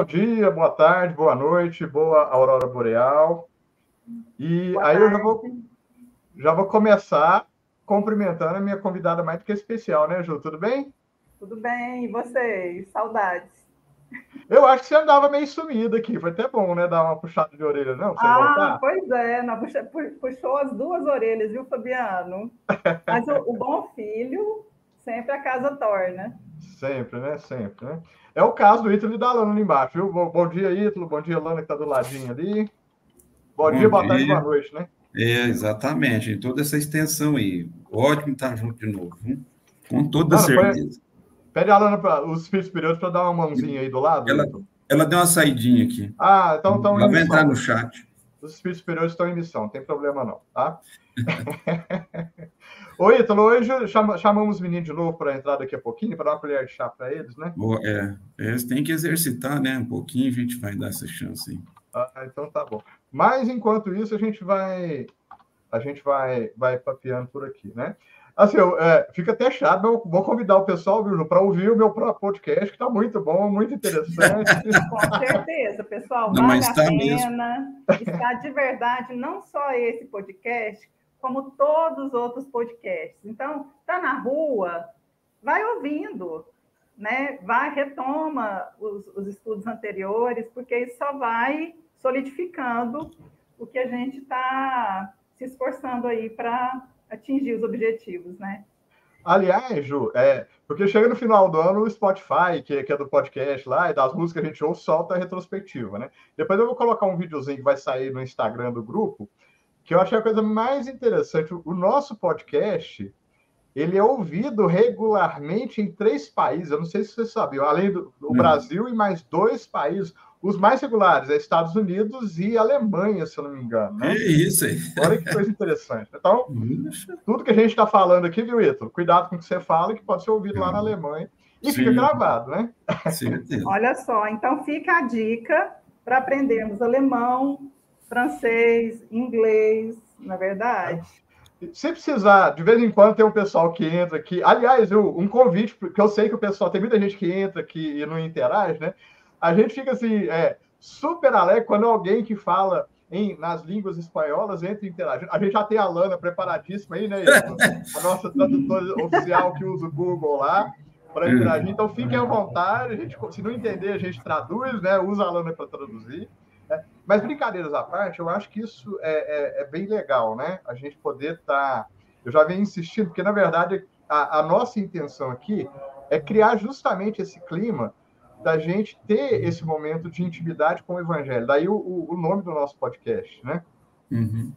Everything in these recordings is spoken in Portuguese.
bom dia, boa tarde, boa noite, boa aurora boreal. E boa aí tarde. eu já vou, já vou começar cumprimentando a minha convidada mais do que especial, né, Ju? Tudo bem? Tudo bem, e vocês? Saudades. Eu acho que você andava meio sumida aqui. Foi até bom, né? Dar uma puxada de orelha, não? ah, voltar. pois é. Não, puxou as duas orelhas, viu, Fabiano? Mas o, o, bom filho sempre a casa torna. Sempre, né? Sempre, né? É o caso do Ítalo e da Lana ali embaixo, viu? Bom, bom dia, Ítalo. Bom dia, Lana, que tá do ladinho ali. Bom, bom dia, boa tarde, boa noite, né? É, exatamente. Toda essa extensão aí. Ótimo estar junto de novo. Viu? Com toda Lana, certeza. Pede a Lana para os espíritos superiores para dar uma mãozinha aí do lado. Ela, ela deu uma saidinha aqui. Ah, então estão Ela vai entrar no chat. Os espíritos superiores estão em missão, não tem problema não, tá? Oi, Ítalo, hoje chamamos os meninos de novo para entrar daqui a pouquinho, para dar uma colher de chá para eles, né? É, eles têm que exercitar, né? Um pouquinho, a gente vai dar essa chance aí. Ah, então tá bom. Mas enquanto isso, a gente vai a gente vai vai papeando por aqui, né? Assim, eu, é, fica até chato, eu vou convidar o pessoal, para ouvir o meu próprio podcast, que está muito bom, muito interessante. Com certeza, pessoal, não, vale a tá pena. Mesmo. Está de verdade, não só esse podcast, como todos os outros podcasts. Então, está na rua, vai ouvindo, né? vai, retoma os, os estudos anteriores, porque isso só vai solidificando o que a gente está se esforçando aí para atingir os objetivos, né? Aliás, Ju, é, porque chega no final do ano o Spotify, que, que, é do podcast lá, e das músicas que a gente ouve, solta a retrospectiva, né? Depois eu vou colocar um videozinho que vai sair no Instagram do grupo, que eu achei a coisa mais interessante. O nosso podcast, ele é ouvido regularmente em três países, eu não sei se você sabia, além do, do hum. Brasil e mais dois países. Os mais regulares é Estados Unidos e Alemanha, se eu não me engano. Né? É isso aí. Olha que coisa interessante. Então, tudo que a gente está falando aqui, viu, Ítalo? Cuidado com o que você fala, que pode ser ouvido lá na Alemanha. E Sim. fica gravado, né? Sim. Olha só, então fica a dica para aprendermos alemão, francês, inglês, na é verdade. Se precisar, de vez em quando tem um pessoal que entra aqui. Aliás, eu, um convite, porque eu sei que o pessoal, tem muita gente que entra aqui e não interage, né? a gente fica assim, é, super alegre quando alguém que fala em, nas línguas espanholas entra interagindo. A gente já tem a Lana preparadíssima aí, né? A nossa tradutora oficial que usa o Google lá para interagir. Então fiquem à vontade. A gente, se não entender, a gente traduz, né? Usa a Lana para traduzir. Mas brincadeiras à parte, eu acho que isso é, é, é bem legal, né? A gente poder estar. Tá... Eu já venho insistindo, porque na verdade a, a nossa intenção aqui é criar justamente esse clima da gente ter esse momento de intimidade com o Evangelho. Daí o, o nome do nosso podcast, né? Uhum.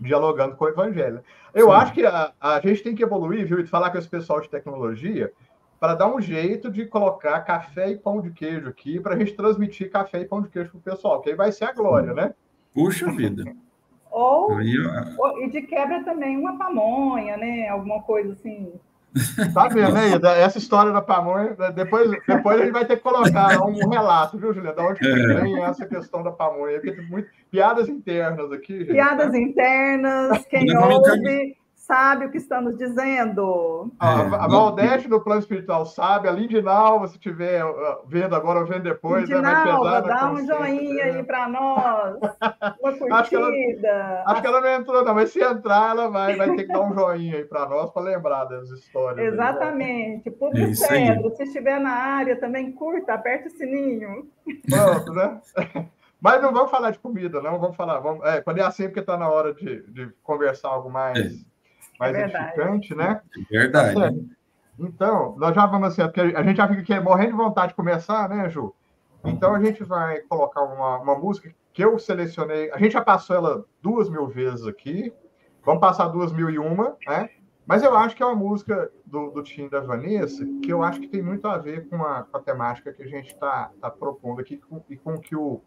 Dialogando com o Evangelho. Eu Sim. acho que a, a gente tem que evoluir, viu? E falar com esse pessoal de tecnologia para dar um jeito de colocar café e pão de queijo aqui, para a gente transmitir café e pão de queijo para o pessoal, que aí vai ser a glória, né? Puxa vida! ou, aí, ou, e de quebra também uma pamonha, né? Alguma coisa assim Tá vendo aí? Essa história da pamonha, depois, depois a gente vai ter que colocar um relato, viu, Juliana? Da onde é. vem essa questão da pamonha? Porque tem muito... piadas internas aqui, gente. Piadas né? internas, quem ouve sabe o que estamos dizendo. A, a Valdete do plano espiritual sabe, a Lindinal, se estiver uh, vendo agora ou vendo depois, Lindinal, né, pesar dá um joinha aí para nós, uma curtida. Acho que, ela, acho que ela não entrou, não, mas se entrar, ela vai, vai ter que dar um joinha aí para nós para lembrar das histórias. Exatamente. Aí, né? Público é Cedro, se estiver na área, também curta, aperta o sininho. Pronto, né? Mas não vamos falar de comida, não. Vamos falar. Vamos, é, quando é assim, porque está na hora de, de conversar algo mais. É mais é edificante, né? É verdade. Tá então, nós já vamos assim, porque a gente já fica aqui morrendo de vontade de começar, né, Ju? Então a gente vai colocar uma, uma música que eu selecionei. A gente já passou ela duas mil vezes aqui. Vamos passar duas mil e uma, né? Mas eu acho que é uma música do, do Tim da Vanessa que eu acho que tem muito a ver com a, com a temática que a gente está tá propondo aqui com, e com o que o,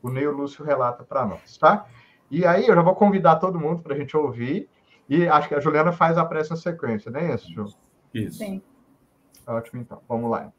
o Neil Lúcio relata para nós, tá? E aí eu já vou convidar todo mundo para a gente ouvir. E acho que a Juliana faz a pressa sequência, não é isso, Ju? Isso. Sim. Ótimo, então. Vamos lá.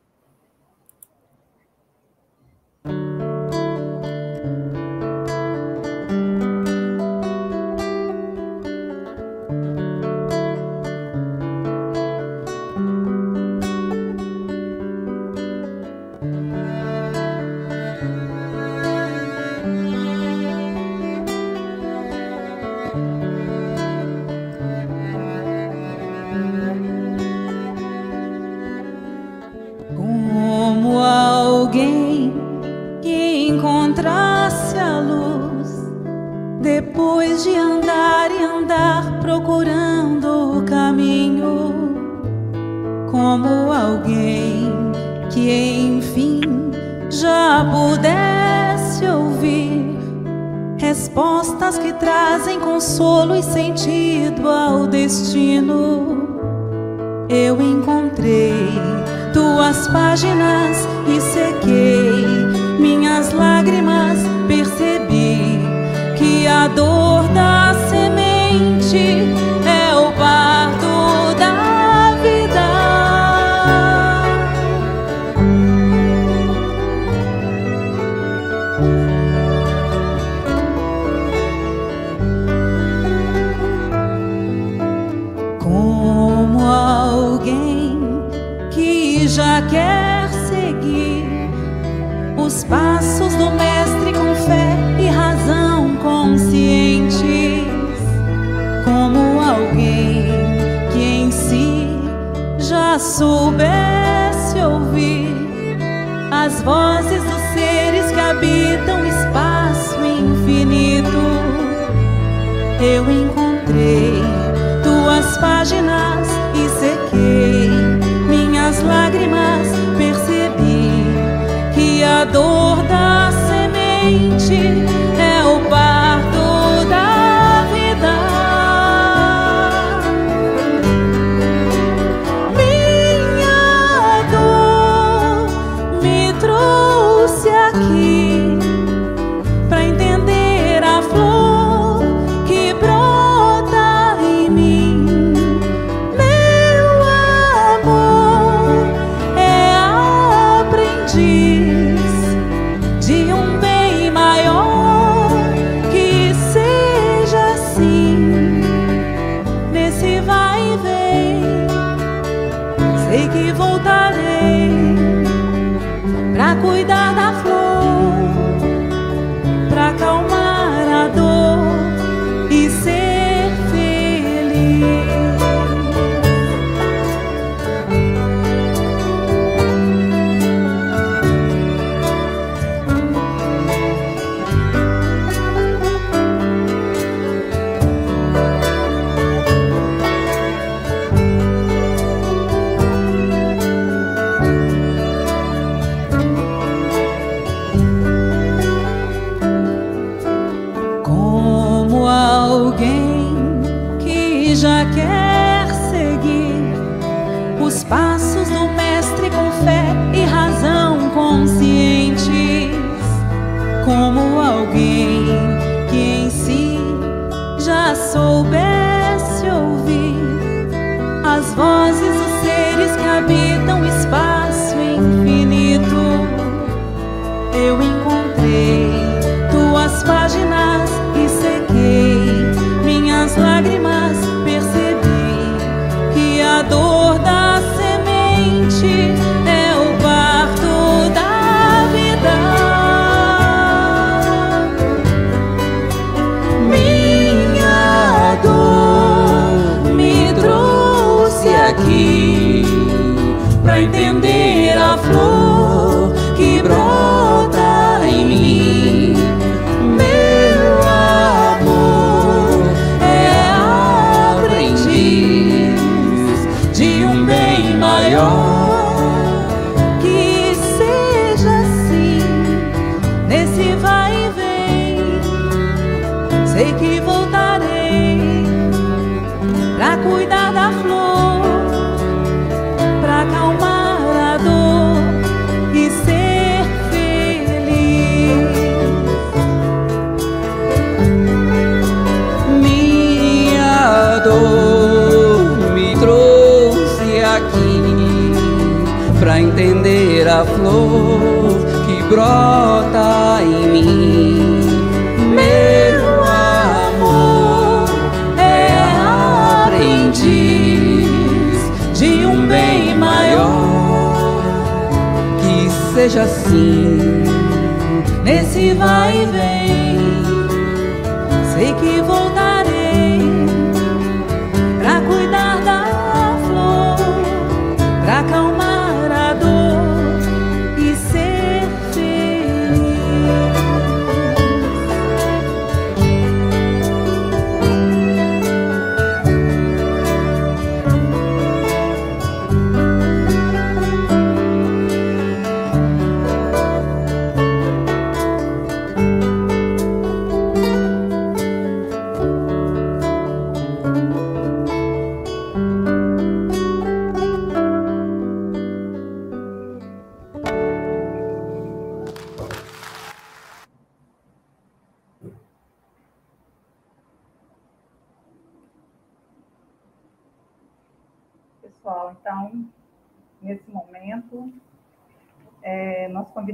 Cuidar da flor,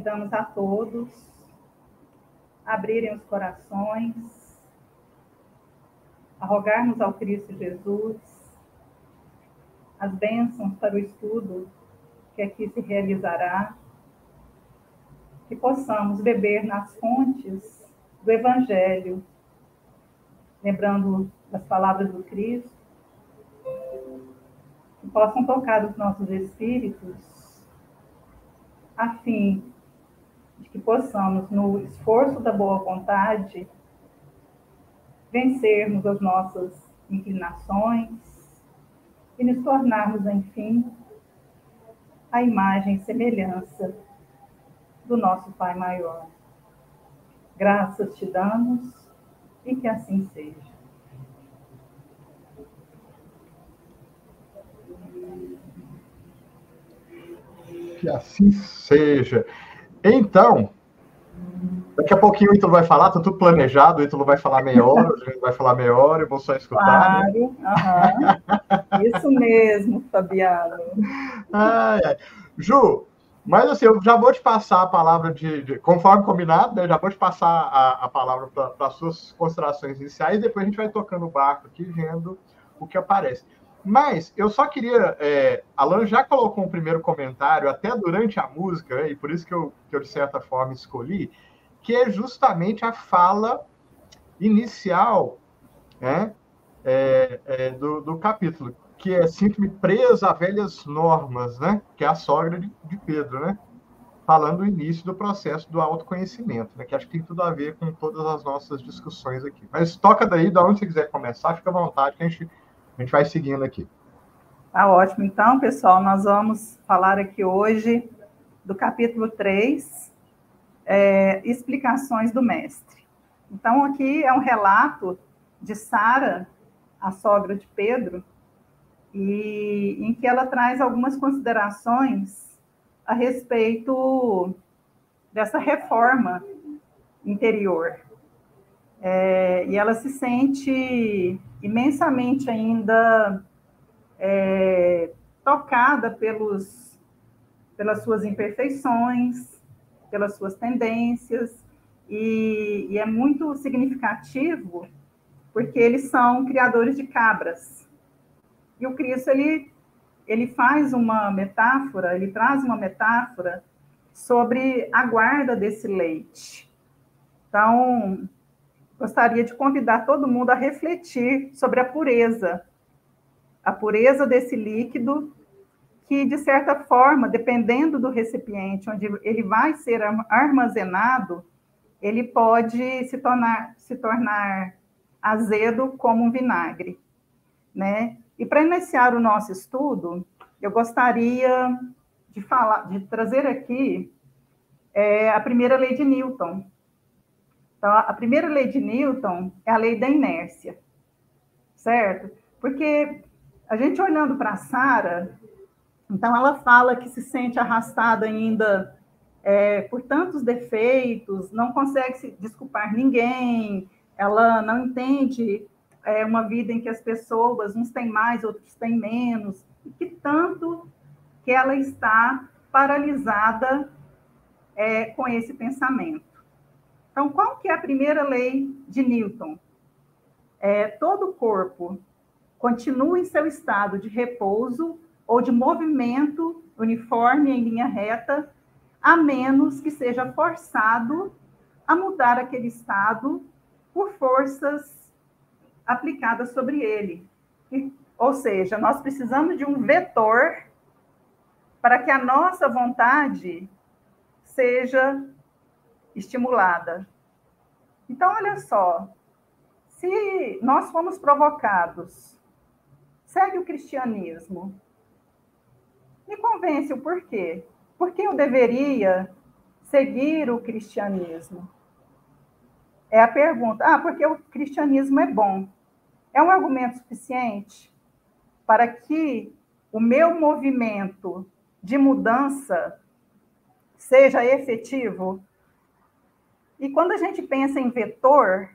convidamos a todos abrirem os corações, a rogarmos ao Cristo Jesus as bênçãos para o estudo que aqui se realizará, que possamos beber nas fontes do Evangelho, lembrando das palavras do Cristo, que possam tocar os nossos espíritos, a fim que possamos, no esforço da boa vontade, vencermos as nossas inclinações e nos tornarmos, enfim, a imagem e semelhança do nosso Pai maior. Graças te damos e que assim seja. Que assim seja. Então, daqui a pouquinho o Ítalo vai falar, tá tudo planejado, o Ítalo vai falar meia hora, a gente vai falar meia hora, eu vou só escutar. Claro, né? isso mesmo, Fabiano. Ai, ai. Ju, mas assim, eu já vou te passar a palavra de, de conforme combinado, né? Já vou te passar a, a palavra para as suas considerações iniciais, e depois a gente vai tocando o barco aqui, vendo o que aparece. Mas eu só queria. É, Alan já colocou um primeiro comentário, até durante a música, e por isso que eu, que eu, de certa forma, escolhi, que é justamente a fala inicial né, é, é, do, do, capítulo, que é Sinto-me presa a velhas normas, né, que é a sogra de, de Pedro, né, falando do início do processo do autoconhecimento, né, que acho que tem tudo a ver com todas as nossas discussões aqui. Mas toca daí, da onde você quiser começar, fica à vontade, que a gente a gente vai seguindo aqui. Tá ótimo. Então, pessoal, nós vamos falar aqui hoje do capítulo 3, é, explicações do mestre. Então, aqui é um relato de Sara, a sogra de Pedro, e em que ela traz algumas considerações a respeito dessa reforma interior. É, e ela se sente imensamente ainda é, tocada pelos, pelas suas imperfeições, pelas suas tendências, e, e é muito significativo porque eles são criadores de cabras. E o Cristo, ele, ele faz uma metáfora, ele traz uma metáfora sobre a guarda desse leite. Então, gostaria de convidar todo mundo a refletir sobre a pureza, a pureza desse líquido, que, de certa forma, dependendo do recipiente onde ele vai ser armazenado, ele pode se tornar, se tornar azedo como um vinagre, né? E para iniciar o nosso estudo, eu gostaria de falar, de trazer aqui é, a primeira lei de Newton, então, a primeira lei de Newton é a lei da inércia, certo? Porque a gente olhando para Sara, então ela fala que se sente arrastada ainda é, por tantos defeitos, não consegue se desculpar ninguém, ela não entende é, uma vida em que as pessoas, uns têm mais, outros têm menos, e que tanto que ela está paralisada é, com esse pensamento. Então, qual que é a primeira lei de Newton? É, todo corpo continua em seu estado de repouso ou de movimento uniforme em linha reta, a menos que seja forçado a mudar aquele estado por forças aplicadas sobre ele. Ou seja, nós precisamos de um vetor para que a nossa vontade seja estimulada. Então, olha só, se nós fomos provocados, segue o cristianismo, me convence o porquê. Por que eu deveria seguir o cristianismo? É a pergunta. Ah, porque o cristianismo é bom. É um argumento suficiente para que o meu movimento de mudança seja efetivo? E quando a gente pensa em vetor,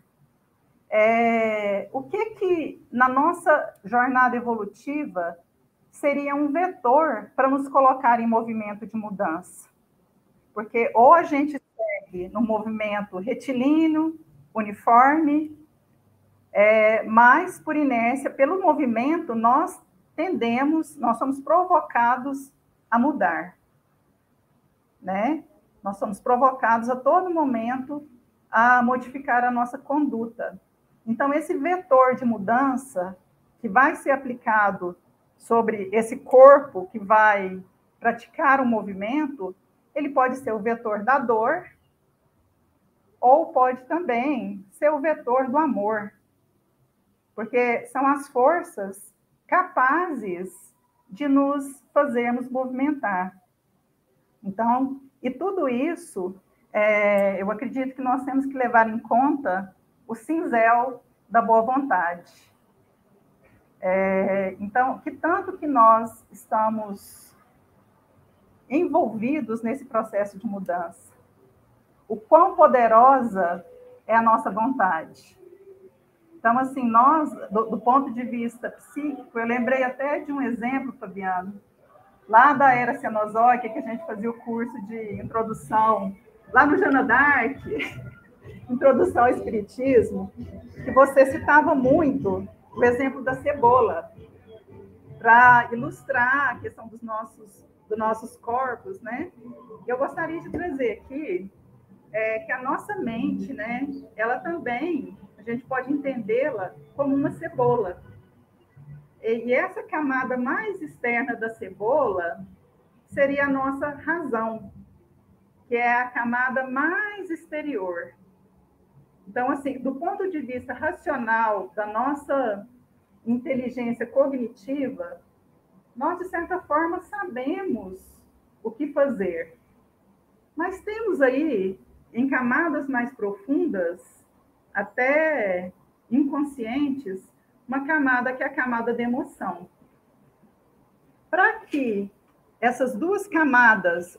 é, o que que na nossa jornada evolutiva seria um vetor para nos colocar em movimento de mudança. Porque ou a gente segue no movimento retilíneo, uniforme, é, mas por inércia, pelo movimento, nós tendemos, nós somos provocados a mudar, né? Nós somos provocados a todo momento a modificar a nossa conduta. Então, esse vetor de mudança que vai ser aplicado sobre esse corpo que vai praticar o movimento, ele pode ser o vetor da dor, ou pode também ser o vetor do amor, porque são as forças capazes de nos fazermos movimentar. Então, e tudo isso, é, eu acredito que nós temos que levar em conta o cinzel da boa vontade. É, então, que tanto que nós estamos envolvidos nesse processo de mudança, o quão poderosa é a nossa vontade. Então, assim, nós, do, do, ponto de vista psíquico, eu lembrei até de um exemplo, Fabiano, lá da era cenozoica, que a gente fazia o curso de introdução, lá no Jana Dark, introdução ao Espiritismo, que você citava muito o exemplo da cebola, para ilustrar a questão dos nossos, dos nossos corpos, né? Eu gostaria de trazer aqui é, que a nossa mente, né, ela também a gente pode entendê-la como uma cebola. E essa camada mais externa da cebola seria a nossa razão, que é a camada mais exterior. Então, assim, do ponto de vista racional da nossa inteligência cognitiva, nós, de certa forma, sabemos o que fazer. Mas temos aí, em camadas mais profundas, até inconscientes, uma camada que é a camada de emoção. Para que essas duas camadas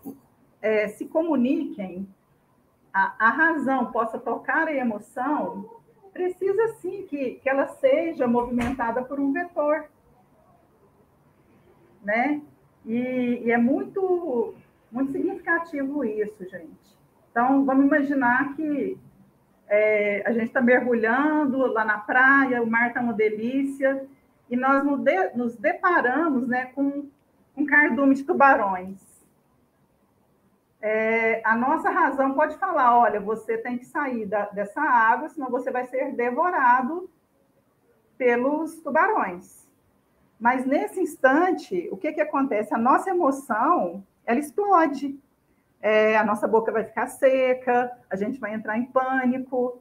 é, se comuniquem, a, a, razão possa tocar a emoção, precisa sim que, que ela seja movimentada por um vetor. Né? E, e é muito, muito significativo isso, gente. Então, vamos imaginar que é, a gente está mergulhando lá na praia, o mar está uma delícia, e nós nos, de, nos deparamos né, com um cardume de tubarões. É, a nossa razão pode falar: olha, você tem que sair da, dessa água, senão você vai ser devorado pelos tubarões. Mas nesse instante, o que, que acontece? A nossa emoção ela explode é, a nossa boca vai ficar seca, a gente vai entrar em pânico,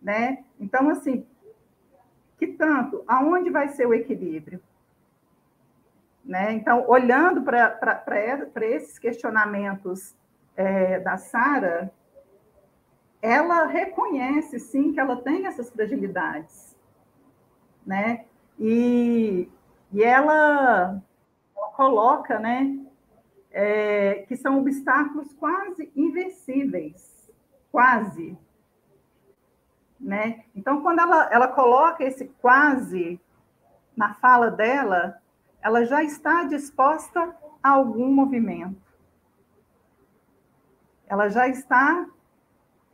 né? Então, assim, que tanto, aonde vai ser o equilíbrio? Né? Então, olhando para esses questionamentos é, da Sara, ela reconhece, sim, que ela tem essas fragilidades, né? E, e ela, ela coloca, né, é, que são obstáculos quase invencíveis, quase. Né? Então, quando ela, ela coloca esse quase na fala dela, ela já está disposta a algum movimento. Ela já está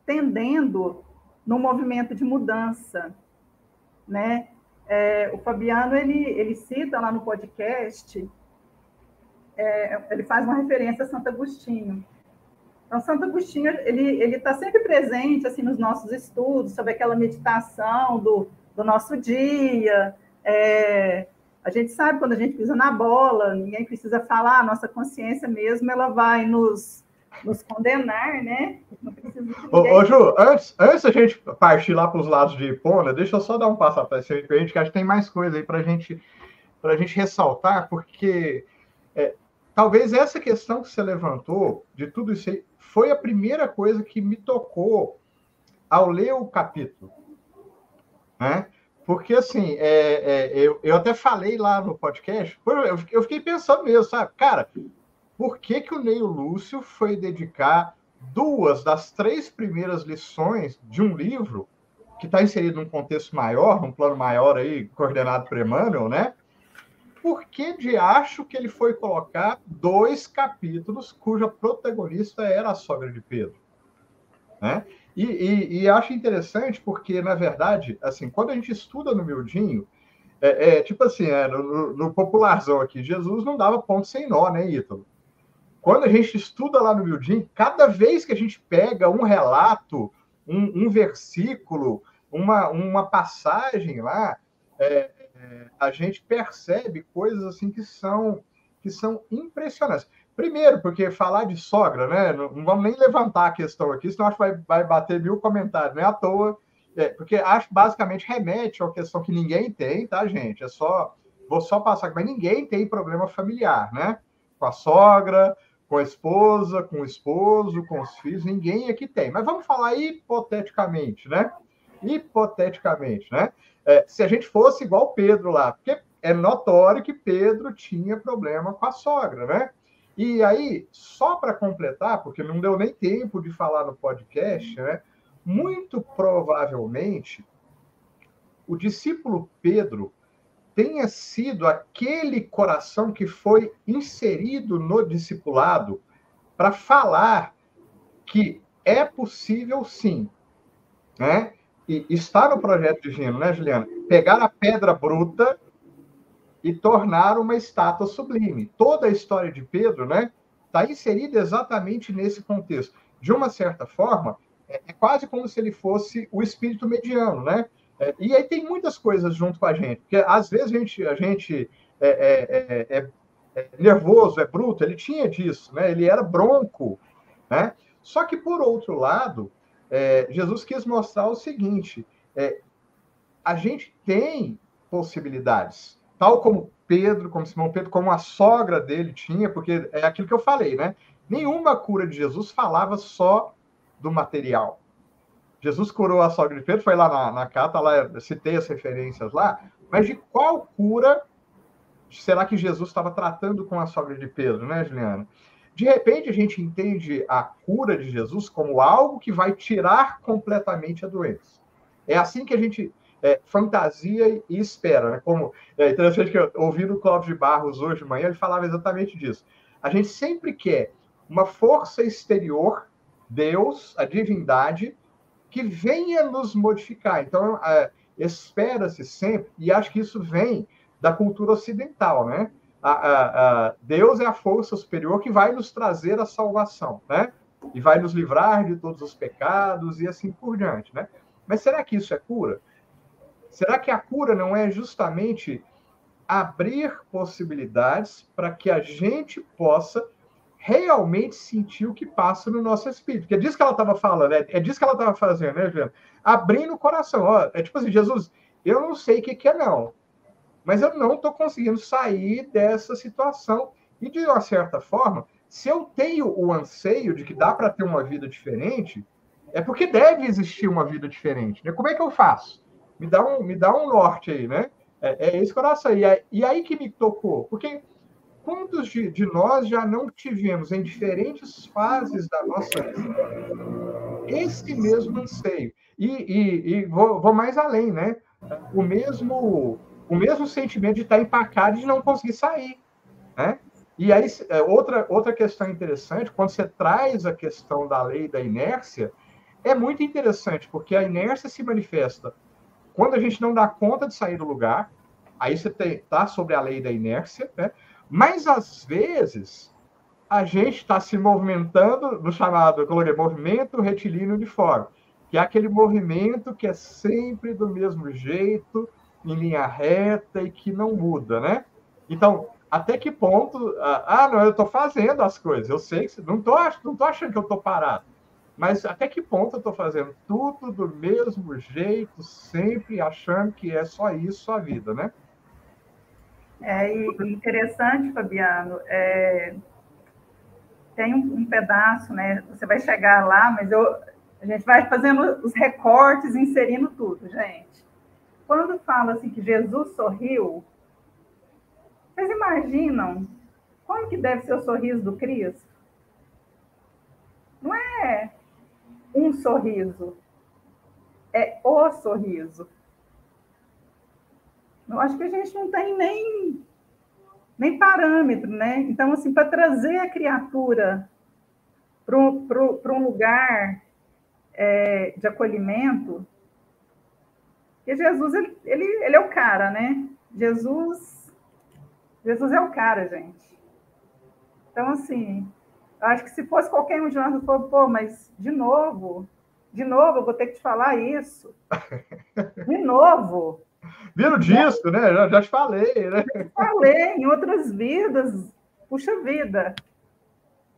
tendendo no movimento de mudança, né? É, o Fabiano ele, ele cita lá no podcast é, ele faz uma referência a Santo Agostinho. Então, Santo Agostinho, ele está sempre presente, assim, nos nossos estudos, sobre aquela meditação do, do nosso dia. É, a gente sabe quando a gente pisa na bola, ninguém precisa falar, a nossa consciência mesmo, ela vai nos, nos condenar, né? Não precisa ô, ô, Ju, antes, antes da gente partir lá para os lados de Ipona, deixa eu só dar um passo atrás para a gente, que acho que tem mais coisa aí para a gente, gente ressaltar, porque é, talvez essa questão que você levantou, de tudo isso aí, foi a primeira coisa que me tocou ao ler o capítulo. Né? Porque, assim, é, é, eu, eu até falei lá no podcast, eu fiquei pensando mesmo, sabe? Cara, por que, que o Neil Lúcio foi dedicar duas das três primeiras lições de um livro que está inserido num contexto maior, num plano maior aí, coordenado por Emmanuel, né? Por que de acho que ele foi colocar dois capítulos cuja protagonista era a sogra de Pedro? Né? E, e, e, acho interessante porque, na verdade, assim, quando a gente estuda no miudinho, é, é tipo assim, é, no, no, popularzão aqui, Jesus não dava ponto sem nó, né, Ítalo? Quando a gente estuda lá no miudinho, cada vez que a gente pega um relato, um, um versículo, uma, uma passagem lá, é, a gente percebe coisas assim que são que são impressionantes. Primeiro, porque falar de sogra, né? Não, não vamos nem levantar a questão aqui, senão acho que vai, vai bater mil comentários, não é à toa. É, porque acho basicamente remete uma questão que ninguém tem, tá, gente? É só. Vou só passar, mas ninguém tem problema familiar, né? Com a sogra, com a esposa, com o esposo, com os filhos, ninguém aqui tem. Mas vamos falar hipoteticamente, né? Hipoteticamente, né? É, se a gente fosse igual Pedro lá, porque é notório que Pedro tinha problema com a sogra, né? E aí, só para completar, porque não deu nem tempo de falar no podcast, né? Muito provavelmente o discípulo Pedro tenha sido aquele coração que foi inserido no discipulado para falar que é possível sim, né? E está no projeto divino, né, Juliana? Pegar a pedra bruta e tornar uma estátua sublime. Toda a história de Pedro, né, está inserida exatamente nesse contexto. De uma certa forma, é, é, quase como se ele fosse o espírito mediano, né? É, e aí tem muitas coisas junto com a gente, porque às vezes a gente, a gente é, é, é, é nervoso, é bruto, ele tinha disso, né? Ele era bronco, né? Só que por outro lado, Jesus quis mostrar o seguinte: a gente tem possibilidades, tal como Pedro, como Simão Pedro, como a sogra dele tinha, porque é aquilo que eu falei, né? Nenhuma cura de Jesus falava só do material. Jesus curou a sogra de Pedro, foi lá na, na carta, lá citei as referências lá, mas de qual cura será que Jesus estava tratando com a sogra de Pedro, né, Juliana? De repente a gente entende a cura de Jesus como algo que vai tirar completamente a doença. É assim que a gente é, fantasia e espera. Né? Como é interessante que eu ouvi no Cláudio de Barros hoje de manhã, ele falava exatamente disso. A gente sempre quer uma força exterior, Deus, a divindade, que venha nos modificar. Então, é, espera-se sempre, e acho que isso vem da cultura ocidental, né? A, a, a, Deus é a força superior que vai nos trazer a salvação, né? E vai nos livrar de todos os pecados e assim por diante, né? Mas será que isso é cura? Será que a cura não é justamente abrir possibilidades para que a gente possa realmente sentir o que passa no nosso espírito? Que é disso que ela estava falando, é, é disso que ela estava fazendo, né, Juliana? Abrindo o coração. Ó, é tipo assim, Jesus, eu não sei o que, que é não, mas eu não estou conseguindo sair dessa situação. E, de uma certa forma, se eu tenho o anseio de que dá para ter uma vida diferente, é porque deve existir uma vida diferente. Né? Como é que eu faço? me dá um, me dá um norte aí, né? É, é esse coração. E, é, e aí que me tocou, porque quantos de, de, nós já não tivemos em diferentes fases da nossa vida esse mesmo anseio? E, e, e vou, vou, mais além, né? O mesmo, o mesmo sentimento de estar empacado e de não conseguir sair, né? E aí, é, outra, outra questão interessante, quando você traz a questão da lei da inércia, é muito interessante, porque a inércia se manifesta quando a gente não dá conta de sair do lugar, aí você está sobre a lei da inércia, né? mas às vezes a gente está se movimentando no chamado, eu coloquei, movimento retilíneo de fora, que é aquele movimento que é sempre do mesmo jeito, em linha reta e que não muda, né? Então, até que ponto. Ah, não, eu estou fazendo as coisas, eu sei que. Não estou não tô achando que eu estou parado. Mas até que ponto eu estou fazendo tudo do mesmo jeito, sempre achando que é só isso a vida, né? É interessante, Fabiano. É, tem um, um, pedaço, né? Você vai chegar lá, mas eu, a gente vai fazendo os recortes, inserindo tudo, gente. Quando fala assim que Jesus sorriu, vocês imaginam como que deve ser o sorriso do Cristo? Não é um sorriso. É o sorriso. Eu acho que a gente não tem nem nem parâmetro, né? Então, assim, para trazer a criatura para um lugar é, de acolhimento, porque Jesus, ele, ele, ele é o cara, né? Jesus, Jesus é o cara, gente. Então, assim, acho que se fosse qualquer um de nós, eu falo, pô, mas de novo, de novo, eu vou ter que te falar isso. De novo. Viro disso, né? Já, já te falei, né? Falei, em outras vidas, puxa vida.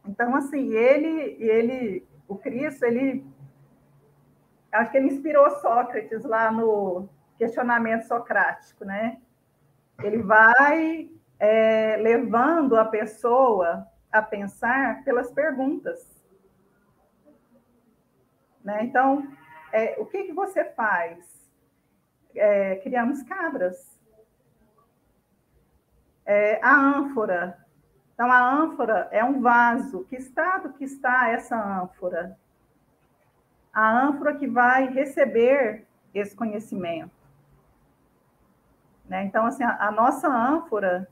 Então, assim, ele, ele, o Cristo, ele, acho que ele inspirou Sócrates lá no questionamento socrático, né? Ele vai é, levando a pessoa a pensar pelas perguntas. Né? Então, é, o que, que você faz? É, criamos cabras. É, a ânfora. Então, a ânfora é um vaso. Que estado que está essa ânfora? A ânfora que vai receber esse conhecimento. Né? Então, assim, a, a nossa ânfora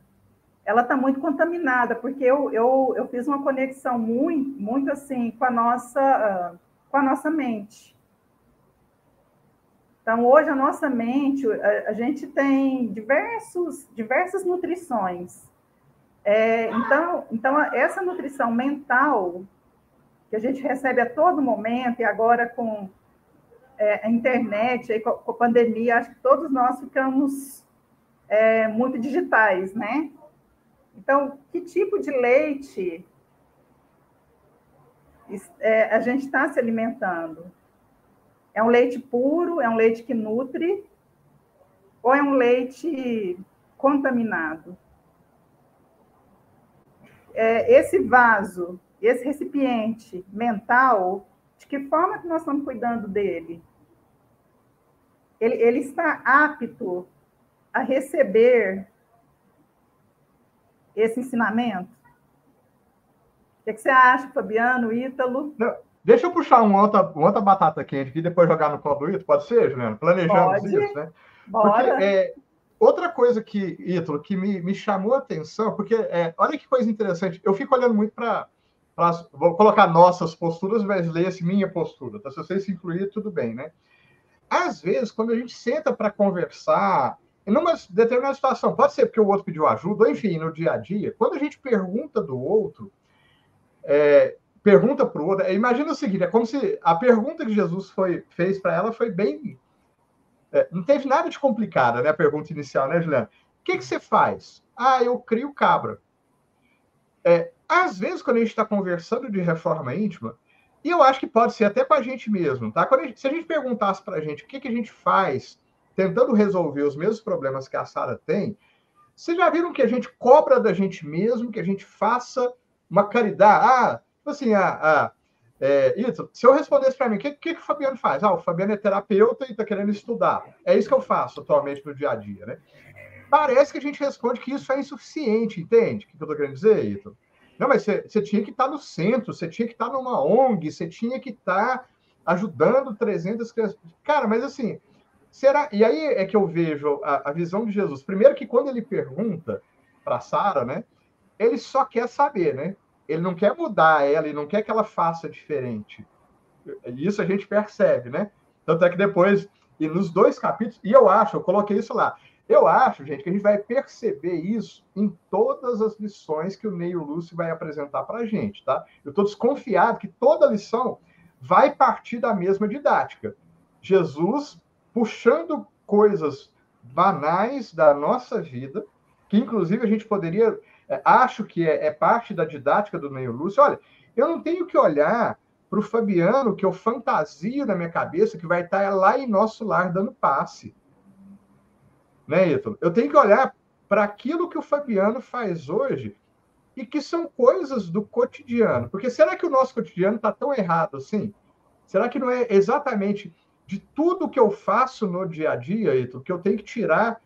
ela está muito contaminada, porque eu, eu, eu fiz uma conexão muito, muito assim com a nossa com a nossa mente. Então, hoje, a nossa mente, a, a gente tem diversos, diversas nutrições. É, então, então, essa nutrição mental, que a gente recebe a todo momento, e agora com é, a internet, aí, com, a pandemia, acho que todos nós ficamos é, muito digitais, né? Então, que tipo de leite é, a gente está se alimentando? É um leite puro? É um leite que nutre? Ou é um leite contaminado? É, esse vaso, esse recipiente mental, de que forma que nós estamos cuidando dele? Ele, ele está apto a receber esse ensinamento? O que, que você acha, Fabiano, Ítalo? Não, deixa eu puxar uma outra, uma outra batata quente aqui e depois jogar no colo do Ítalo, pode ser, Juliana? Planejamos pode. isso, né? Bora. Porque, é, outra coisa que, Ítalo, que me, me chamou a atenção, porque é, olha que coisa interessante, eu fico olhando muito para. Vou colocar nossas posturas, mas leia-se minha postura, tá? Se você se incluir, tudo bem, né? Às vezes, quando a gente senta para conversar, em uma determinada situação, pode ser porque o outro pediu ajuda, enfim, no dia a dia, quando a gente pergunta do outro, é, pergunta para o outro, é, imagina o seguinte, é como se a pergunta que Jesus foi, fez para ela foi bem. É, não teve nada de complicada, né? A pergunta inicial, né, Juliana? O que, que você faz? Ah, eu crio cabra. É, às vezes, quando a gente está conversando de reforma íntima, e eu acho que pode ser até com a gente mesmo, tá? A gente, se a gente perguntasse para a gente o que, que a gente faz tentando resolver os mesmos problemas que a Sara tem, vocês já viram que a gente cobra da gente mesmo que a gente faça uma caridade? Ah, tipo assim, ah, ah é, isso, se eu respondesse para mim, o que, que, que o Fabiano faz? Ah, o Fabiano é terapeuta e está querendo estudar. É isso que eu faço atualmente no dia a dia, né? Parece que a gente responde que isso é insuficiente, entende? O que eu estou querendo dizer, Ito? Não, mas você, você tinha que estar no centro, você tinha que estar numa ONG, você tinha que estar ajudando 300 crianças. Cara, mas assim, Será? E aí é que eu vejo a, a visão de Jesus. Primeiro que quando ele pergunta para Sara, né? Ele só quer saber, né? Ele não quer mudar ela, ele não quer que ela faça diferente. Isso a gente percebe, né? Tanto é que depois, e nos dois capítulos, e eu acho, eu coloquei isso lá. Eu acho, gente, que a gente vai perceber isso em todas as lições que o Neil Lúcio vai apresentar para a gente, tá? Eu estou desconfiado que toda lição vai partir da mesma didática. Jesus puxando coisas banais da nossa vida, que inclusive a gente poderia, é, acho que é, é, parte da didática do Neil Lúcio. Olha, eu não tenho que olhar para o Fabiano, que eu fantasio na minha cabeça, que vai estar lá em nosso lar dando passe. Né, Ítalo? Eu tenho que olhar para aquilo que o Fabiano faz hoje e que são coisas do cotidiano. Porque será que o nosso cotidiano está tão errado assim? Será que não é exatamente de tudo que eu faço no dia a dia, Ito, que eu tenho que tirar,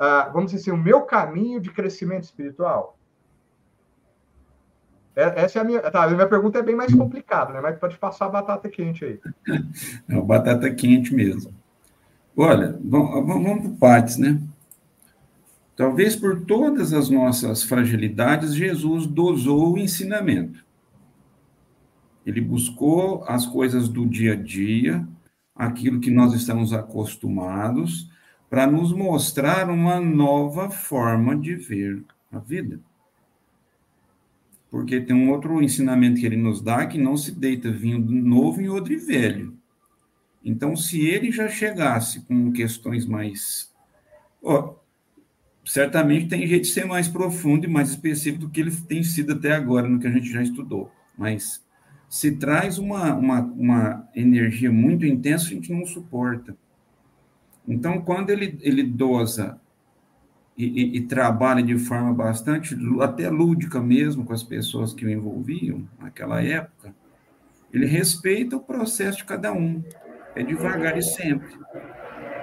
uh, vamos dizer assim, o meu caminho de crescimento espiritual? É, essa é a minha. Tá, a minha pergunta é bem mais complicada, né? Mas pode passar a batata quente aí. É batata quente mesmo. Olha, vamos, por partes, né? Talvez por todas as nossas fragilidades, Jesus dosou o ensinamento. Ele buscou as coisas do dia a dia, aquilo que nós estamos acostumados, para nos mostrar uma nova forma de ver a vida. Porque tem um outro ensinamento que ele nos dá, que não se deita vinho novo em odre velho. Então, se ele já chegasse com questões mais. Oh, certamente tem jeito de ser mais profundo e mais específico do que ele tem sido até agora, no que a gente já estudou. Mas se traz uma, uma, uma energia muito intensa, a gente não suporta. Então, quando ele, ele dosa e, e, e, trabalha de forma bastante, até lúdica mesmo, com as pessoas que o envolviam naquela época, ele respeita o processo de cada um, é devagar e sempre.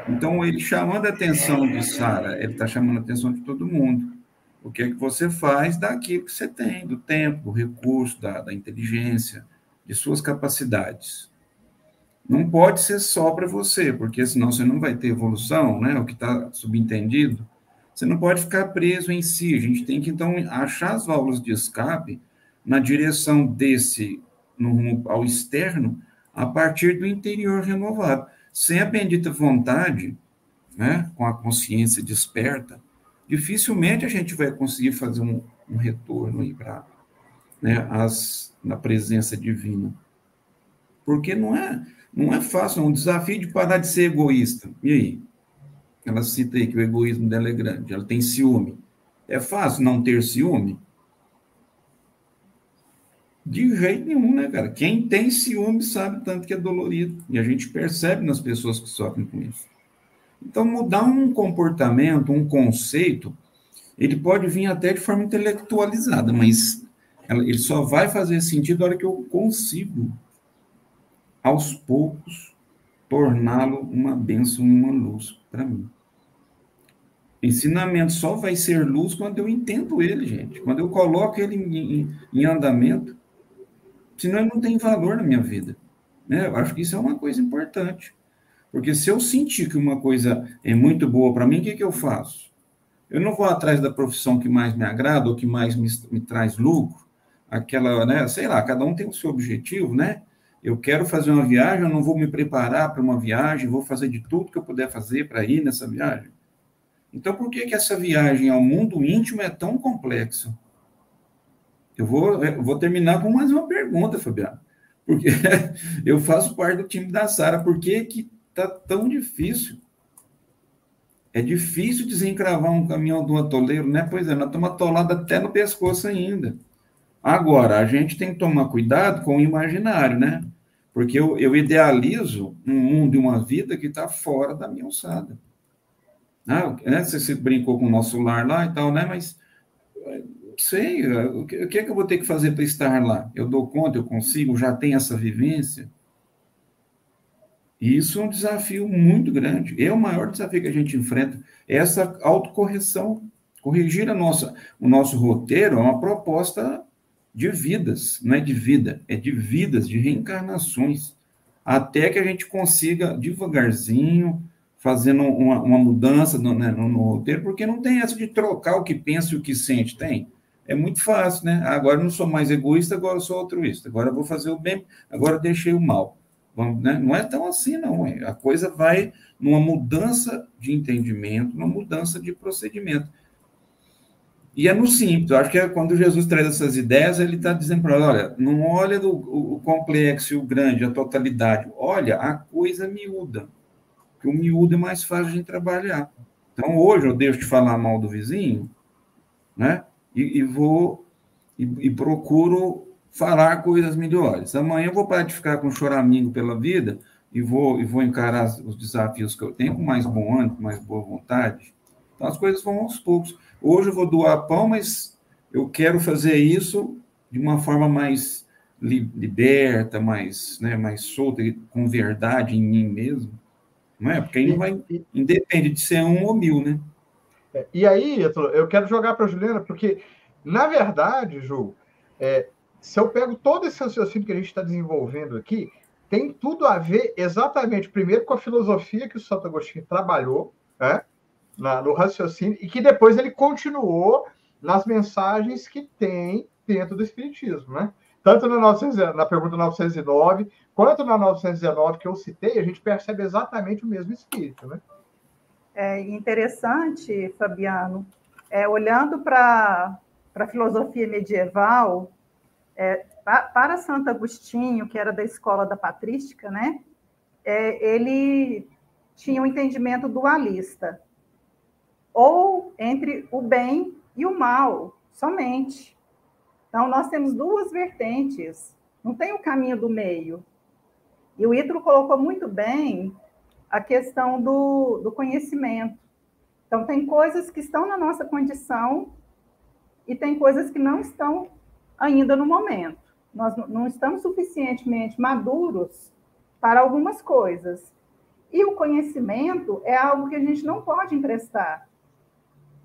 Então, ele chamando a atenção de Sara, ele está chamando a atenção de todo mundo. O que é que você faz daquilo que você tem, do tempo, do recurso, da, da inteligência, de suas capacidades. Não pode ser só para você, porque senão você não vai ter evolução, né? O que está subentendido. Você não pode ficar preso em si. A gente tem que, então, achar as válvulas de escape na direção desse, no, ao externo, a partir do interior renovado. Sem a bendita vontade, né, com a consciência desperta, dificilmente a gente vai conseguir fazer um, um retorno aí para né, as, na presença divina. Porque não é, não é fácil, é um desafio de parar de ser egoísta. E aí? Ela cita aí que o egoísmo dela é grande, ela tem ciúme. É fácil não ter ciúme? De jeito nenhum, né, cara? Quem tem ciúme sabe tanto que é dolorido. E a gente percebe nas pessoas que sofrem com isso. Então, mudar um comportamento, um conceito, ele pode vir até de forma intelectualizada, mas ele só vai fazer sentido na hora que eu consigo, aos poucos, torná-lo uma bênção, uma luz para mim. Ensinamento só vai ser luz quando eu entendo ele, gente. Quando eu coloco ele em, em, em andamento. Senão ele não tem valor na minha vida. Né? Eu acho que isso é uma coisa importante. Porque se eu sentir que uma coisa é muito boa para mim, o que, que eu faço? Eu não vou atrás da profissão que mais me agrada ou que mais me, me traz lucro. Aquela, né? Sei lá, cada um tem o seu objetivo, né? Eu quero fazer uma viagem, eu não vou me preparar para uma viagem, vou fazer de tudo que eu puder fazer para ir nessa viagem. Então, por que, que essa viagem ao mundo íntimo é tão complexa? Eu vou, eu vou terminar com mais uma pergunta, Fabiano. Porque eu faço parte do time da Sara. Por que que tá tão difícil? É difícil desencravar um caminhão do atoleiro, né? Pois é, nós estamos atolados até no pescoço ainda. Agora, a gente tem que tomar cuidado com o imaginário, né? Porque eu, eu idealizo um mundo e uma vida que está fora da minha alçada. Ah, né? Você, você brincou com o nosso lar lá e tal, né? Mas sei, o que, que é que eu vou ter que fazer para estar lá? Eu dou conta, eu consigo, já tenho essa vivência? Isso é um desafio muito grande. É o maior desafio que a gente enfrenta, é essa autocorreção. Corrigir a nossa, o nosso roteiro é uma proposta de vidas, não é de vida, é de vidas, de reencarnações, até que a gente consiga devagarzinho, fazendo uma, uma mudança no, né, no, no, roteiro, porque não tem essa de trocar o que pensa e o que sente, tem. É muito fácil, né? Agora eu não sou mais egoísta, agora sou altruísta. Agora vou fazer o bem, agora deixei o mal. né? Não é tão assim, não. A coisa vai numa mudança de entendimento, numa mudança de procedimento. E é no simples. Eu acho que é quando Jesus traz essas ideias, ele está dizendo para ela, olha, não olha do, o complexo e o grande, a totalidade. Olha a coisa miúda. Que o miúdo é mais fácil de trabalhar. Então, hoje eu deixo de falar mal do vizinho, né? E, e vou e, e, procuro falar coisas melhores. Amanhã eu vou parar de ficar com choramingo pela vida e vou, e vou encarar os desafios que eu tenho com mais bom ânimo, com mais boa vontade. Então, as coisas vão aos poucos. Hoje eu vou doar pão, mas eu quero fazer isso de uma forma mais liberta, mais, né, mais solta, com verdade em mim mesmo. Não é? Porque aí não vai, independe de ser um ou mil, né? É, e aí, eu quero jogar para a Juliana, porque, na verdade, Ju, é, se eu pego todo esse raciocínio que a gente está desenvolvendo aqui, tem tudo a ver exatamente, primeiro, com a filosofia que o Santo Agostinho trabalhou, né? na, no raciocínio, e que depois ele continuou nas mensagens que tem dentro do Espiritismo, né? Tanto na, 900, na pergunta 909, quanto na 919 que eu citei, a gente percebe exatamente o mesmo espírito, né? É interessante, Fabiano, é, olhando para a filosofia medieval, é, para Santo Agostinho, que era da escola da patrística, né? É, ele tinha um entendimento dualista, ou entre o bem e o mal, somente. Então, nós temos duas vertentes, não tem o caminho do meio. E o Ítalo colocou muito bem a questão do, do conhecimento. Então, tem coisas que estão na nossa condição e tem coisas que não estão ainda no momento. Nós não estamos suficientemente maduros para algumas coisas. E o conhecimento é algo que a gente não pode emprestar.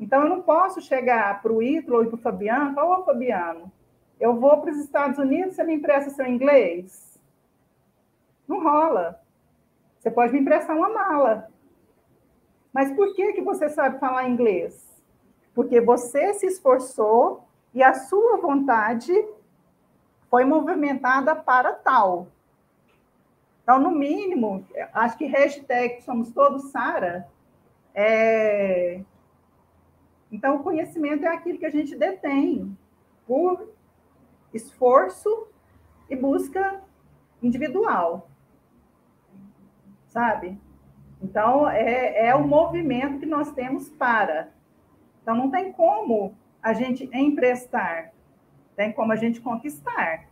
Então, eu não posso chegar para o Ítalo e para o Fabiano e falar, ô, Fabiano, eu vou para os Estados Unidos, você me empresta seu inglês? Não rola. Você pode me emprestar uma mala. Mas por que, que você sabe falar inglês? Porque você se esforçou e a sua vontade foi movimentada para tal. Então, no mínimo, acho que hashtag somos todos Sara. É... Então, o conhecimento é aquilo que a gente detém por esforço e busca individual sabe? Então, é, é o movimento que nós temos para. Então, não tem como a gente emprestar, tem como a gente conquistar.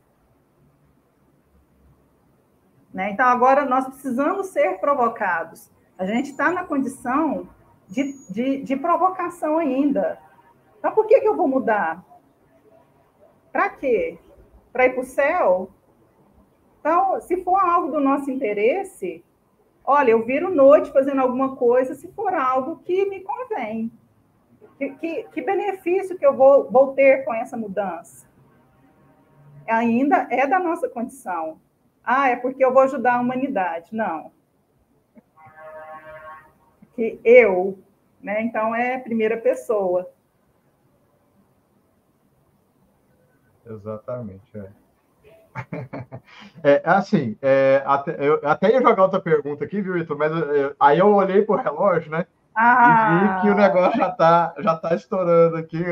Né? Então, agora nós precisamos ser provocados. A gente está na condição de, de, de, provocação ainda. Então, por que, que eu vou mudar? Para quê? Para ir para o céu? Então, se for algo do nosso interesse, olha, eu viro noite fazendo alguma coisa se for algo que me convém. Que, que, que benefício que eu vou, vou ter com essa mudança? Ainda é da nossa condição. Ah, é porque eu vou ajudar a humanidade. Não. Que eu, né? Então é primeira pessoa. Exatamente, é. É, assim, é, até, eu até ia jogar outra pergunta aqui, viu, Ito? Mas eu, aí eu olhei pro relógio, né? Ah. E vi que o negócio já tá, já tá estourando aqui.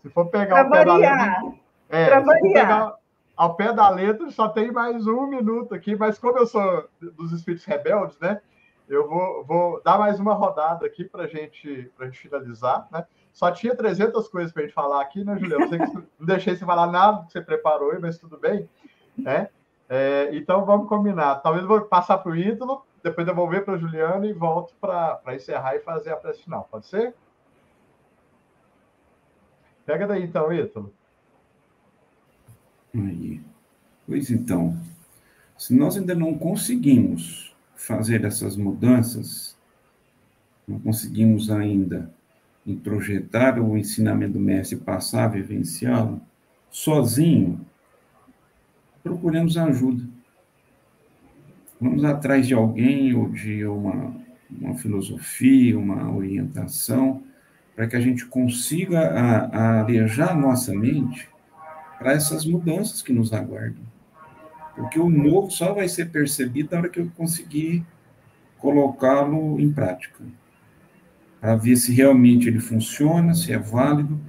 Se for pegar o pé da letra. É, se for pegar ao pé da letra, só tem mais um minuto aqui, mas como eu sou dos espíritos rebeldes, né? Eu vou, vou dar mais uma rodada aqui para gente, a gente finalizar, né? Só tinha 300 coisas para a gente falar aqui, né, Julião? Não deixei você falar nada que você preparou, mas tudo bem né? É, então vamos combinar. Talvez eu vou passar para o ídolo, depois eu vou ver para o Juliano e volto para encerrar e fazer a prece final. Pode ser? Pega daí então, Ítalo. Aí. Pois então, se nós ainda não conseguimos fazer essas mudanças, não conseguimos ainda introjetar o ensinamento do mestre passar vivenciá-lo sozinho, procuremos ajuda. Vamos atrás de alguém ou de uma, uma filosofia, uma orientação, para que a gente consiga a, a nossa mente para essas mudanças que nos aguardam. Porque o novo só vai ser percebido na hora que eu conseguir colocá-lo em prática. Para ver se realmente ele funciona, se é válido,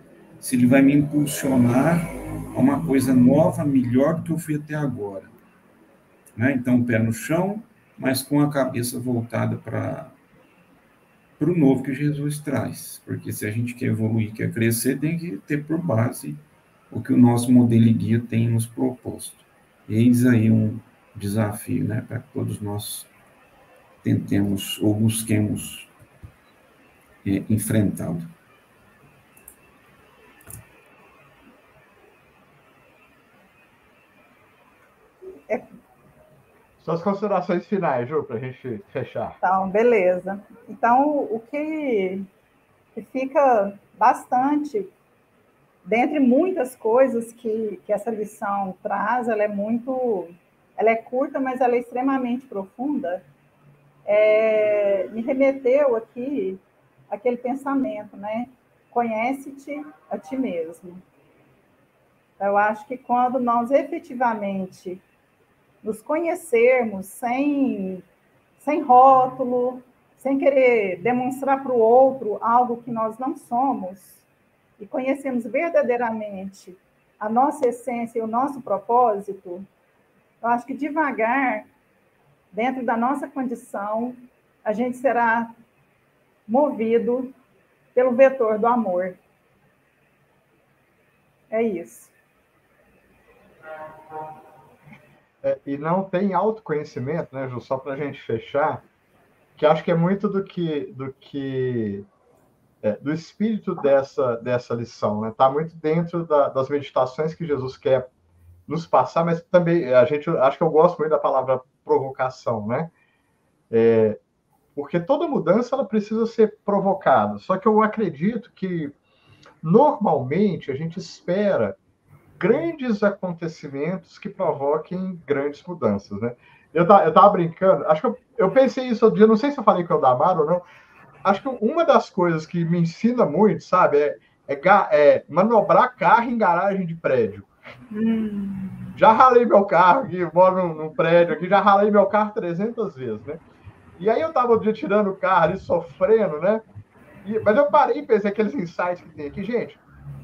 se ele vai me impulsionar a uma coisa nova, melhor do que eu fui até agora. Né? Então, pé no chão, mas com a cabeça voltada para para o novo que Jesus traz. Porque se a gente quer evoluir, quer crescer, tem que ter por base o que o nosso modelo e guia tem nos proposto. Eis aí um desafio, né, para que todos nós tentemos ou busquemos é, enfrentá-lo. Suas considerações finais, Ju, para a gente fechar. Então, beleza. Então, o que, que fica bastante, dentre muitas coisas que, que essa lição traz, ela é muito. Ela é curta, mas ela é extremamente profunda. É, me remeteu aqui aquele pensamento, né? Conhece-te a ti mesmo. Eu acho que quando nós efetivamente nos conhecermos sem, sem rótulo, sem querer demonstrar para o outro algo que nós não somos, e conhecemos verdadeiramente a nossa essência e o nosso propósito, eu acho que devagar, dentro da nossa condição, a gente será movido pelo vetor do amor. É isso. É, e não tem autoconhecimento, né, Ju? Só para a gente fechar, que acho que é muito do que, do que é, do espírito dessa, dessa lição, né? Está muito dentro da, das meditações que Jesus quer nos passar, mas também a gente acho que eu gosto muito da palavra provocação, né? É, porque toda mudança ela precisa ser provocada. Só que eu acredito que normalmente a gente espera grandes acontecimentos que provoquem grandes mudanças, né? Eu tava, eu tava brincando, acho que eu, eu pensei isso outro dia, não sei se eu falei com o Damar ou não, acho que uma das coisas que me ensina muito, sabe, é, é, é manobrar carro em garagem de prédio. Hum. Já ralei meu carro aqui, moro num, num, prédio aqui, já ralei meu carro 300 vezes, né? E aí eu tava dia tirando o carro ali, sofrendo, né? E, mas eu parei e pensei aqueles insights que tem aqui. Gente,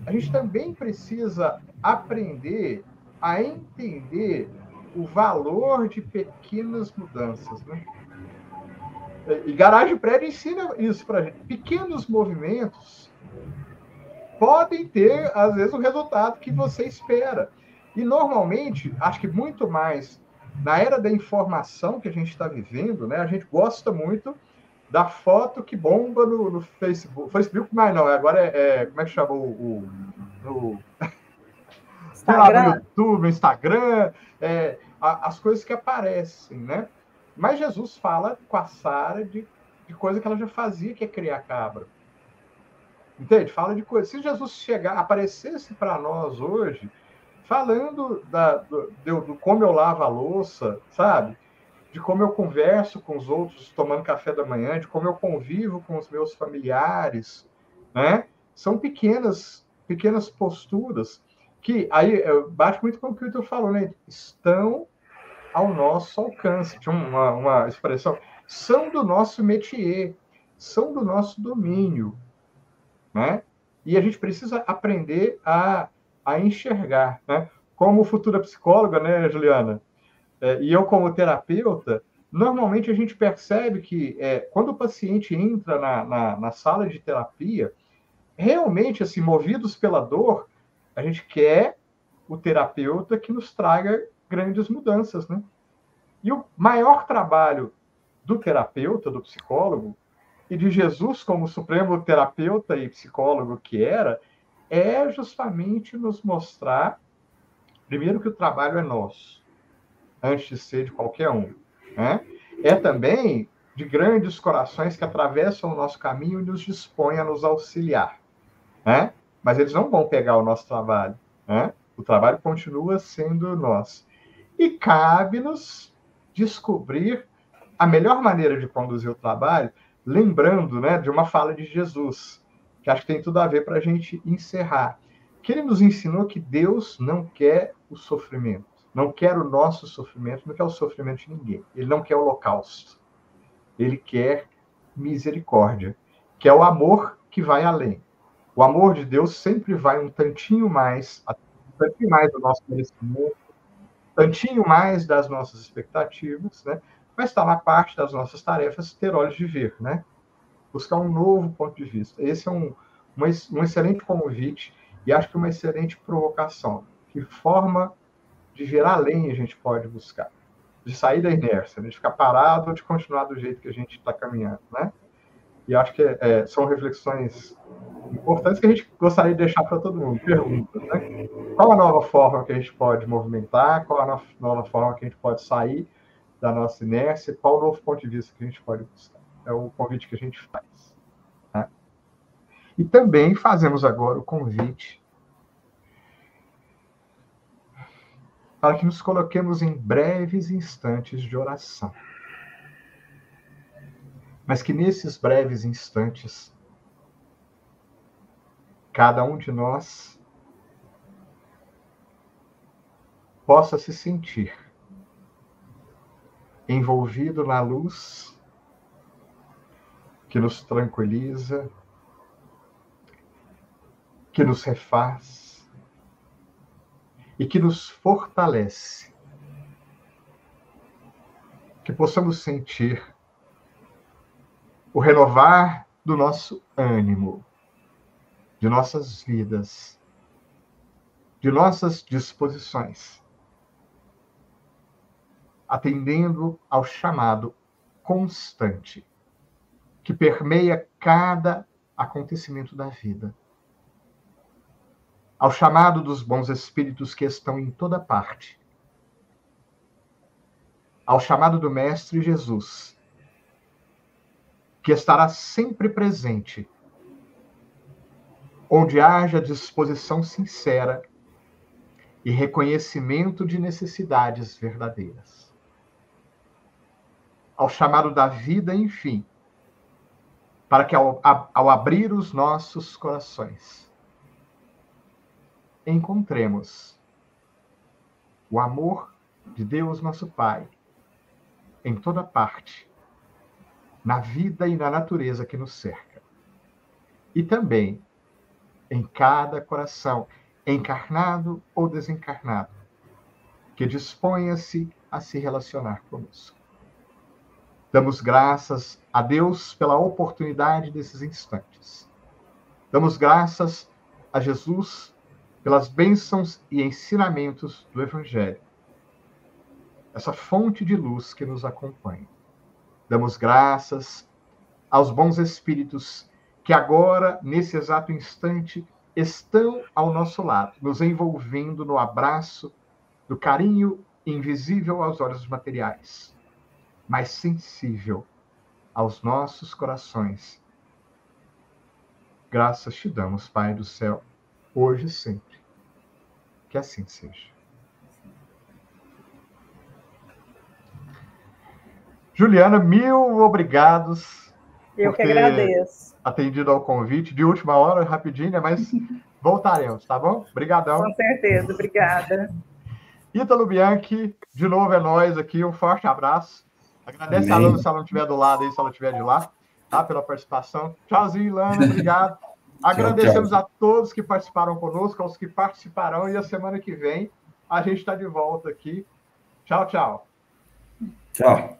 a gente também precisa aprender a entender o valor de pequenas mudanças, né? E garagem prédio ensina isso para gente. Pequenos movimentos podem ter, às vezes, o resultado que você espera. E, normalmente, acho que muito mais na era da informação que a gente está vivendo, né, a gente gosta muito da foto que bomba no, no Facebook. Facebook, mas não, agora é, é como é que chamou o. No, Instagram. no YouTube, no Instagram, é, a, as coisas que aparecem, né? Mas Jesus fala com a Sara de, de coisa que ela já fazia, que é criar cabra. Entende? Fala de coisa. Se Jesus chegar, aparecesse para nós hoje, falando da, do, do, do, como eu lavo a louça, sabe? De como eu converso com os outros tomando café da manhã, de como eu convivo com os meus familiares, né? São pequenas, pequenas posturas que aí bate muito com o que o Vitor falou, né? Estão ao nosso alcance. Uma, uma expressão, são do nosso métier, são do nosso domínio, né? E a gente precisa aprender a, a enxergar, né? Como futura psicóloga, né, Juliana? É, e eu como terapeuta, normalmente a gente percebe que é, quando o paciente entra na, na, na sala de terapia, realmente, assim, movidos pela dor, a gente quer o terapeuta que nos traga grandes mudanças, né? E o maior trabalho do terapeuta, do psicólogo, e de Jesus como supremo terapeuta e psicólogo que era, é justamente nos mostrar, primeiro, que o trabalho é nosso, antes de ser de qualquer um. Né? É também de grandes corações que atravessam o nosso caminho e nos dispõem a nos auxiliar. Né? Mas eles não vão pegar o nosso trabalho. Né? O trabalho continua sendo nosso. E cabe-nos descobrir a melhor maneira de conduzir o trabalho, lembrando né, de uma fala de Jesus, que acho que tem tudo a ver para a gente encerrar. Que ele nos ensinou que Deus não quer o sofrimento, não quer o nosso sofrimento, não quer o sofrimento de ninguém. Ele não quer holocausto. Ele quer misericórdia, que é o amor que vai além. O amor de Deus sempre vai um tantinho mais, um tantinho mais do nosso merecimento, tantinho mais das nossas expectativas, né? mas está na parte das nossas tarefas ter olhos de ver, né? buscar um novo ponto de vista. Esse é um, um, um excelente convite e acho que uma excelente provocação. Que forma de ver além a gente pode buscar? De sair da inércia, de ficar parado ou de continuar do jeito que a gente está caminhando, né? E acho que é, são reflexões importantes que a gente gostaria de deixar para todo mundo. Perguntas, né? Qual a nova forma que a gente pode movimentar? Qual a nova forma que a gente pode sair da nossa inércia? Qual o novo ponto de vista que a gente pode buscar? É o convite que a gente faz. Né? E também fazemos agora o convite para que nos coloquemos em breves instantes de oração. Mas que nesses breves instantes cada um de nós possa se sentir envolvido na luz que nos tranquiliza, que nos refaz e que nos fortalece. Que possamos sentir o renovar do nosso ânimo, de nossas vidas, de nossas disposições, atendendo ao chamado constante que permeia cada acontecimento da vida. Ao chamado dos bons espíritos que estão em toda parte. Ao chamado do Mestre Jesus, que estará sempre presente, onde haja disposição sincera e reconhecimento de necessidades verdadeiras. Ao chamado da vida, enfim, para que ao, ao abrir os nossos corações, encontremos o amor de Deus, nosso Pai, em toda parte, na vida e na natureza que nos cerca. E também em cada coração, encarnado ou desencarnado, que disponha-se a se relacionar conosco. Damos graças a Deus pela oportunidade desses instantes. Damos graças a Jesus pelas bênçãos e ensinamentos do Evangelho, essa fonte de luz que nos acompanha. Damos graças aos bons espíritos que agora, nesse exato instante, estão ao nosso lado, nos envolvendo no abraço do carinho invisível aos olhos materiais mais sensível aos nossos corações. Graças te damos, Pai do céu, hoje e sempre. Que assim seja. Juliana, mil obrigados. Eu que agradeço. Atendido ao convite de última hora, rapidinho, né? mas voltaremos, tá bom? Obrigadão. Com certeza, obrigada. Ítalo Bianchi, de novo é nós aqui, um forte abraço. Agradece Amém. a Lana se ela não estiver do lado aí, se ela estiver de lá, tá? Pela participação. Tchauzinho, Lana, obrigado. Agradecemos a todos que participaram conosco, aos que participarão, e a semana que vem a gente está de volta aqui. Tchau, tchau. Tchau.